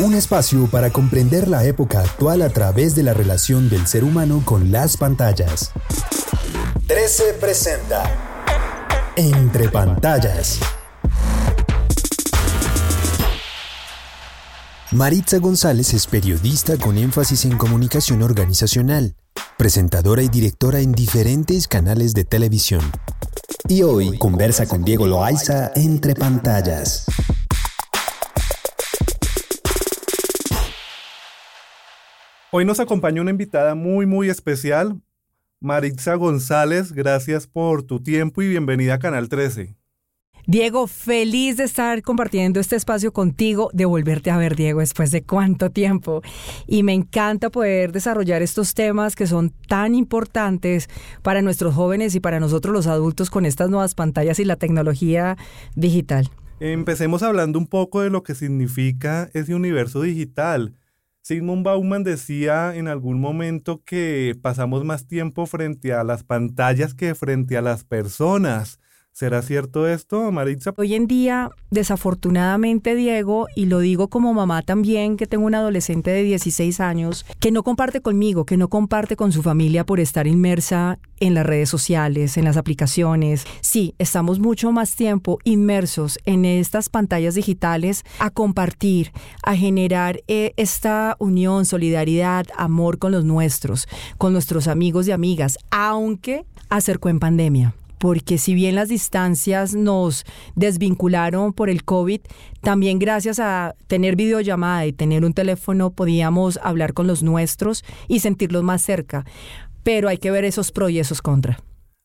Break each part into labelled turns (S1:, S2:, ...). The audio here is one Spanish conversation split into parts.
S1: Un espacio para comprender la época actual a través de la relación del ser humano con las pantallas. 13 presenta Entre pantallas. Maritza González es periodista con énfasis en comunicación organizacional, presentadora y directora en diferentes canales de televisión. Y hoy conversa con Diego Loaiza entre pantallas.
S2: Hoy nos acompaña una invitada muy, muy especial, Maritza González. Gracias por tu tiempo y bienvenida a Canal 13.
S3: Diego, feliz de estar compartiendo este espacio contigo, de volverte a ver, Diego, después de cuánto tiempo. Y me encanta poder desarrollar estos temas que son tan importantes para nuestros jóvenes y para nosotros los adultos con estas nuevas pantallas y la tecnología digital.
S2: Empecemos hablando un poco de lo que significa ese universo digital. Sigmund Bauman decía en algún momento que pasamos más tiempo frente a las pantallas que frente a las personas. ¿Será cierto esto, Maritza?
S3: Hoy en día, desafortunadamente, Diego, y lo digo como mamá también, que tengo un adolescente de 16 años, que no comparte conmigo, que no comparte con su familia por estar inmersa en las redes sociales, en las aplicaciones. Sí, estamos mucho más tiempo inmersos en estas pantallas digitales a compartir, a generar eh, esta unión, solidaridad, amor con los nuestros, con nuestros amigos y amigas, aunque acercó en pandemia porque si bien las distancias nos desvincularon por el COVID, también gracias a tener videollamada y tener un teléfono podíamos hablar con los nuestros y sentirlos más cerca. Pero hay que ver esos pros y esos contra.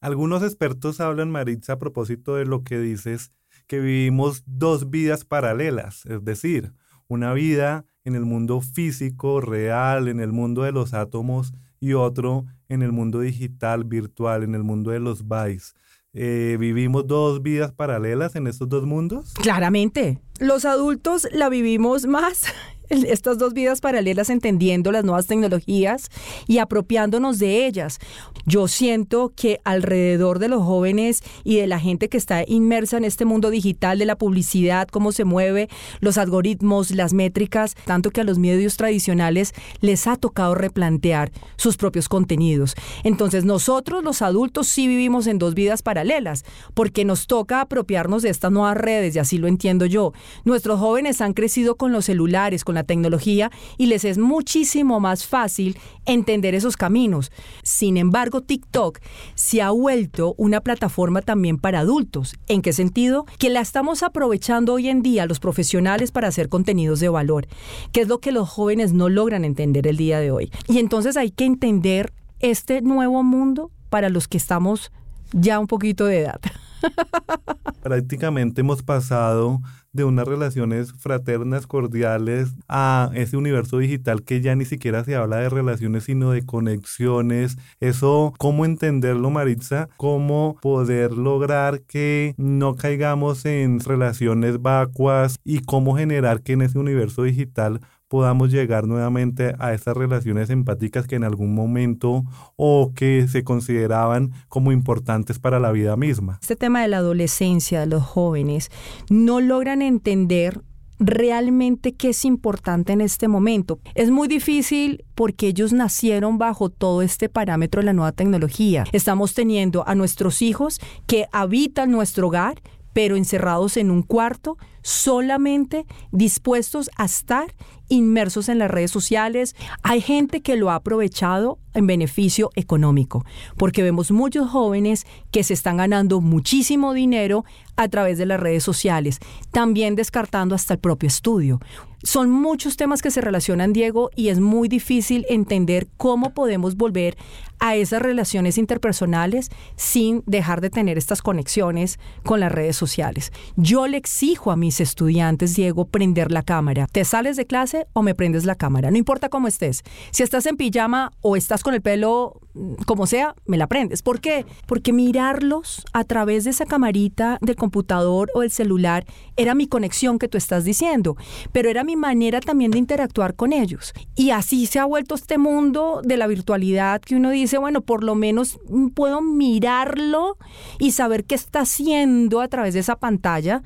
S2: Algunos expertos hablan, Maritza, a propósito de lo que dices, que vivimos dos vidas paralelas, es decir, una vida en el mundo físico, real, en el mundo de los átomos, y otro en el mundo digital, virtual, en el mundo de los bytes. Eh, ¿Vivimos dos vidas paralelas en estos dos mundos?
S3: Claramente. Los adultos la vivimos más estas dos vidas paralelas entendiendo las nuevas tecnologías y apropiándonos de ellas. Yo siento que alrededor de los jóvenes y de la gente que está inmersa en este mundo digital de la publicidad, cómo se mueve, los algoritmos, las métricas, tanto que a los medios tradicionales les ha tocado replantear sus propios contenidos. Entonces nosotros los adultos sí vivimos en dos vidas paralelas, porque nos toca apropiarnos de estas nuevas redes, y así lo entiendo yo. Nuestros jóvenes han crecido con los celulares, con la tecnología y les es muchísimo más fácil entender esos caminos. Sin embargo, TikTok se ha vuelto una plataforma también para adultos. ¿En qué sentido? Que la estamos aprovechando hoy en día los profesionales para hacer contenidos de valor, que es lo que los jóvenes no logran entender el día de hoy. Y entonces hay que entender este nuevo mundo para los que estamos ya un poquito de edad.
S2: Prácticamente hemos pasado de unas relaciones fraternas, cordiales, a ese universo digital que ya ni siquiera se habla de relaciones, sino de conexiones. Eso, ¿cómo entenderlo, Maritza? ¿Cómo poder lograr que no caigamos en relaciones vacuas y cómo generar que en ese universo digital podamos llegar nuevamente a esas relaciones empáticas que en algún momento o que se consideraban como importantes para la vida misma.
S3: Este tema de la adolescencia, de los jóvenes, no logran entender realmente qué es importante en este momento. Es muy difícil porque ellos nacieron bajo todo este parámetro de la nueva tecnología. Estamos teniendo a nuestros hijos que habitan nuestro hogar, pero encerrados en un cuarto, solamente dispuestos a estar inmersos en las redes sociales. Hay gente que lo ha aprovechado en beneficio económico, porque vemos muchos jóvenes que se están ganando muchísimo dinero a través de las redes sociales, también descartando hasta el propio estudio. Son muchos temas que se relacionan, Diego, y es muy difícil entender cómo podemos volver a esas relaciones interpersonales sin dejar de tener estas conexiones con las redes sociales. Yo le exijo a mis mis estudiantes, Diego, prender la cámara. ¿Te sales de clase o me prendes la cámara? No importa cómo estés. Si estás en pijama o estás con el pelo mm, como sea, me la prendes. ¿Por qué? Porque mirarlos a través de esa camarita del computador o el celular era mi conexión que tú estás diciendo, pero era mi manera también de interactuar con ellos. Y así se ha vuelto este mundo de la virtualidad que uno dice, bueno, por lo menos puedo mirarlo y saber qué está haciendo a través de esa pantalla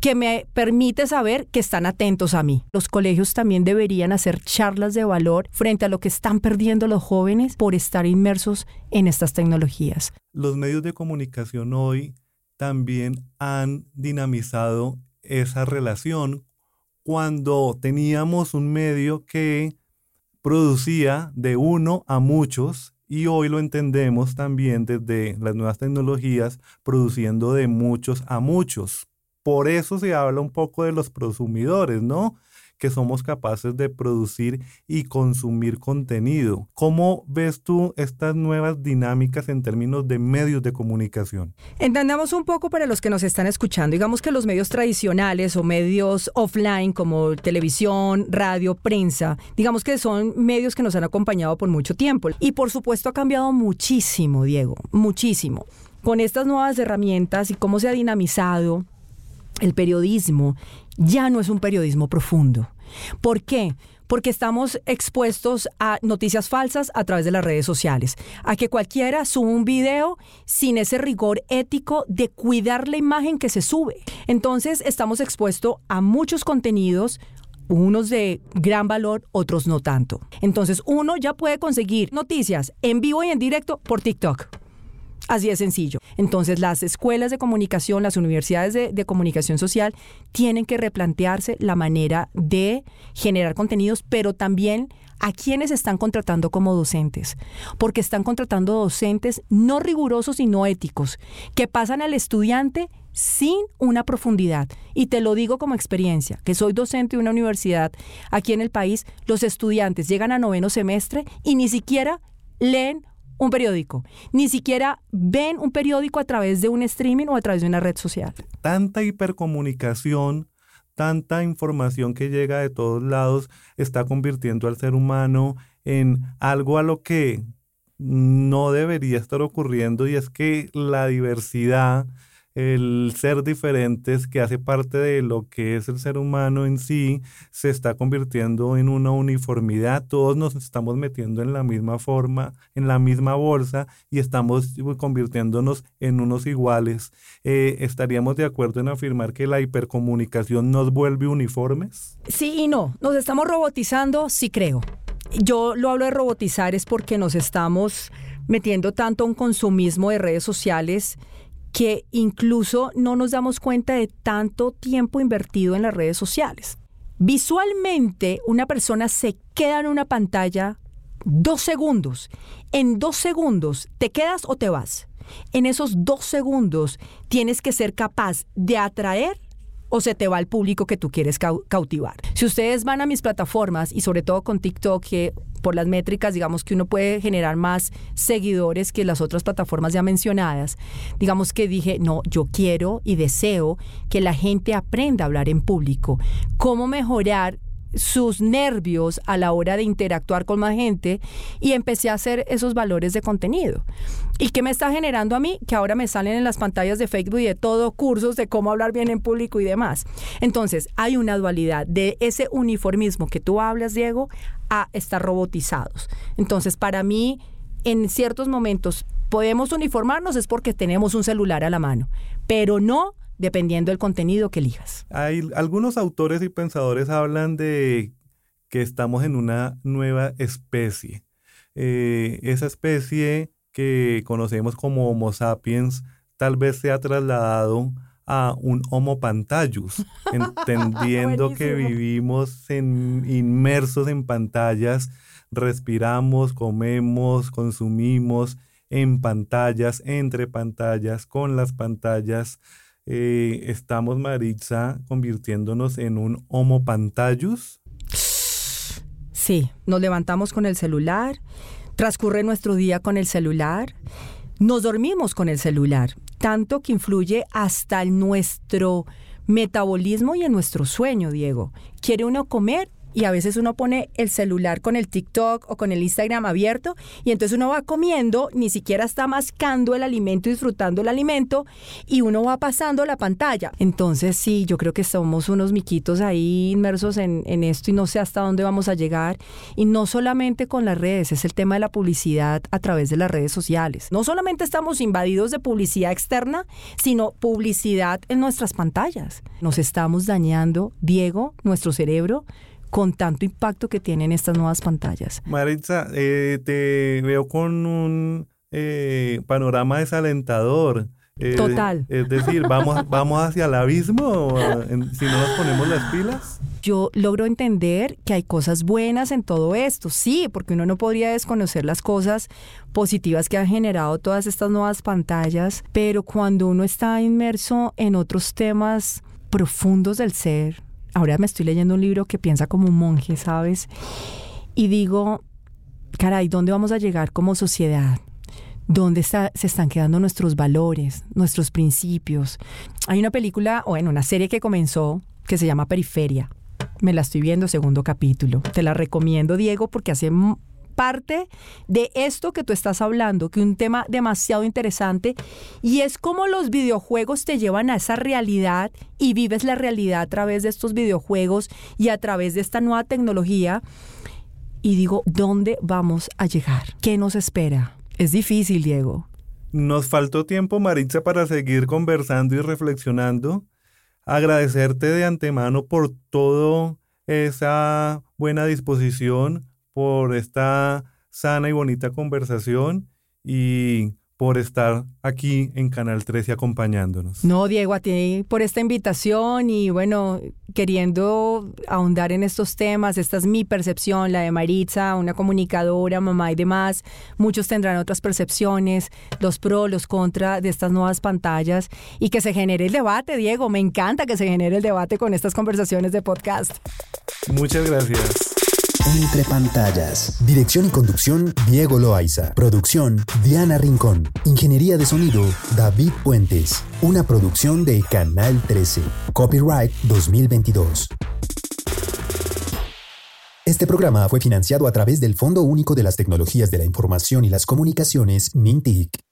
S3: que me permite saber que están atentos a mí. Los colegios también deberían hacer charlas de valor frente a lo que están perdiendo los jóvenes por estar inmersos en estas tecnologías.
S2: Los medios de comunicación hoy también han dinamizado esa relación cuando teníamos un medio que producía de uno a muchos y hoy lo entendemos también desde las nuevas tecnologías produciendo de muchos a muchos. Por eso se habla un poco de los prosumidores, ¿no? que somos capaces de producir y consumir contenido. ¿Cómo ves tú estas nuevas dinámicas en términos de medios de comunicación?
S3: Entendamos un poco para los que nos están escuchando. Digamos que los medios tradicionales o medios offline como televisión, radio, prensa, digamos que son medios que nos han acompañado por mucho tiempo. Y por supuesto ha cambiado muchísimo, Diego, muchísimo. Con estas nuevas herramientas y cómo se ha dinamizado el periodismo ya no es un periodismo profundo. ¿Por qué? Porque estamos expuestos a noticias falsas a través de las redes sociales, a que cualquiera suba un video sin ese rigor ético de cuidar la imagen que se sube. Entonces estamos expuestos a muchos contenidos unos de gran valor, otros no tanto. Entonces uno ya puede conseguir noticias en vivo y en directo por TikTok. Así de sencillo. Entonces, las escuelas de comunicación, las universidades de, comunicación social tienen que replantearse la manera de generar contenidos, pero también a quienes están contratando como docentes, porque están contratando docentes no rigurosos y no éticos, que pasan al estudiante sin una profundidad. Y te lo digo como experiencia, que soy docente de una universidad aquí en el país, los estudiantes llegan a noveno semestre y ni siquiera leen un periódico, ni siquiera ven un periódico a través de un streaming o a través de una red social.
S2: Tanta hipercomunicación, tanta información que llega de todos lados está convirtiendo al ser humano en algo a lo que no debería estar ocurriendo y es que la diversidad el ser diferentes que hace parte de lo que es el ser humano en sí se está convirtiendo en una uniformidad. Todos nos estamos metiendo en la misma forma, en la misma bolsa y estamos convirtiéndonos en unos iguales. Eh, ¿Estaríamos de acuerdo en afirmar que la hipercomunicación nos vuelve uniformes?
S3: Sí y no. Nos estamos robotizando, sí creo. Yo lo hablo de robotizar es porque nos estamos metiendo tanto a un consumismo de redes sociales que incluso no nos damos cuenta de tanto tiempo invertido en las redes sociales. Visualmente, una persona se queda en una pantalla dos segundos. En dos segundos, ¿te quedas o te vas? En esos dos segundos tienes que ser capaz de atraer o se te va al público que tú quieres cautivar. Si ustedes van a mis plataformas y sobre todo con TikTok, que por las métricas, digamos que uno puede generar más seguidores que las otras plataformas ya mencionadas, digamos que dije, no, yo quiero y deseo que la gente aprenda a hablar en público, cómo mejorar sus nervios a la hora de interactuar con más gente y empecé a hacer esos valores de contenido. ¿Y qué me está generando a mí? Que ahora me salen en las pantallas de Facebook y de todo cursos de cómo hablar bien en público y demás. Entonces, hay una dualidad de ese uniformismo que tú hablas, Diego, a estar robotizados. Entonces, para mí, en ciertos momentos podemos uniformarnos es porque tenemos un celular a la mano, pero no dependiendo del contenido que elijas.
S2: Hay algunos autores y pensadores hablan de que estamos en una nueva especie. Eh, esa especie que conocemos como Homo sapiens tal vez se ha trasladado a un Homo pantallus, entendiendo que vivimos inmersos en pantallas, respiramos, comemos, consumimos en pantallas, entre pantallas, con las pantallas. Eh, estamos, Maritza, convirtiéndonos en un Homo pantallus.
S3: Sí, nos levantamos con el celular, transcurre nuestro día con el celular, nos dormimos con el celular, tanto que influye hasta nuestro metabolismo y en nuestro sueño, Diego. Quiere uno comer y a veces uno pone el celular con el TikTok o con el Instagram abierto y entonces uno va comiendo, ni siquiera está mascando el alimento, disfrutando el alimento y uno va pasando la pantalla. Entonces sí, yo creo que somos unos miquitos ahí inmersos en, en esto y no sé hasta dónde vamos a llegar. Y no solamente con las redes, es el tema de la publicidad a través de las redes sociales. No solamente estamos invadidos de publicidad externa, sino publicidad en nuestras pantallas. Nos estamos dañando, Diego, nuestro cerebro, con tanto impacto que tienen estas nuevas pantallas.
S2: Maritza, eh, te veo con un eh, panorama desalentador. Eh,
S3: Total.
S2: Es decir, ¿vamos, vamos hacia el abismo si no nos ponemos las pilas?
S3: Yo logro entender que hay cosas buenas en todo esto, sí, porque uno no podría desconocer las cosas positivas que han generado todas estas nuevas pantallas, pero cuando uno está inmerso en otros temas profundos del ser, ahora me estoy leyendo un libro que piensa como un monje, ¿sabes? Y digo, caray, ¿dónde vamos a llegar como sociedad? ¿Dónde está, se están quedando nuestros valores, nuestros principios? Hay una película, o en una serie que comenzó, que se llama Periferia. Me la estoy viendo, segundo capítulo. Te la recomiendo, Diego, porque hace parte de esto que tú estás hablando, que un tema demasiado interesante, y es cómo los videojuegos te llevan a esa realidad y vives la realidad a través de estos videojuegos y a través de esta nueva tecnología. Y digo, ¿dónde vamos a llegar? ¿Qué nos espera? Es difícil, Diego.
S2: Nos faltó tiempo, Maritza, para seguir conversando y reflexionando. Agradecerte de antemano por toda esa buena disposición, por esta sana y bonita conversación y por estar aquí en Canal 13 acompañándonos.
S3: No, Diego, a ti por esta invitación y bueno, queriendo ahondar en estos temas. Esta es mi percepción, la de Maritza, una comunicadora, mamá y demás. Muchos tendrán otras percepciones, los pros, los contras de estas nuevas pantallas y que se genere el debate, Diego. Me encanta que se genere el debate con estas conversaciones de podcast.
S2: Muchas gracias.
S1: Entre pantallas. Dirección y conducción, Diego Loaiza. Producción, Diana Rincón. Ingeniería de sonido, David Puentes. Una producción de Canal 13. Copyright 2022. Este programa fue financiado a través del Fondo Único de las Tecnologías de la Información y las Comunicaciones, MINTIC.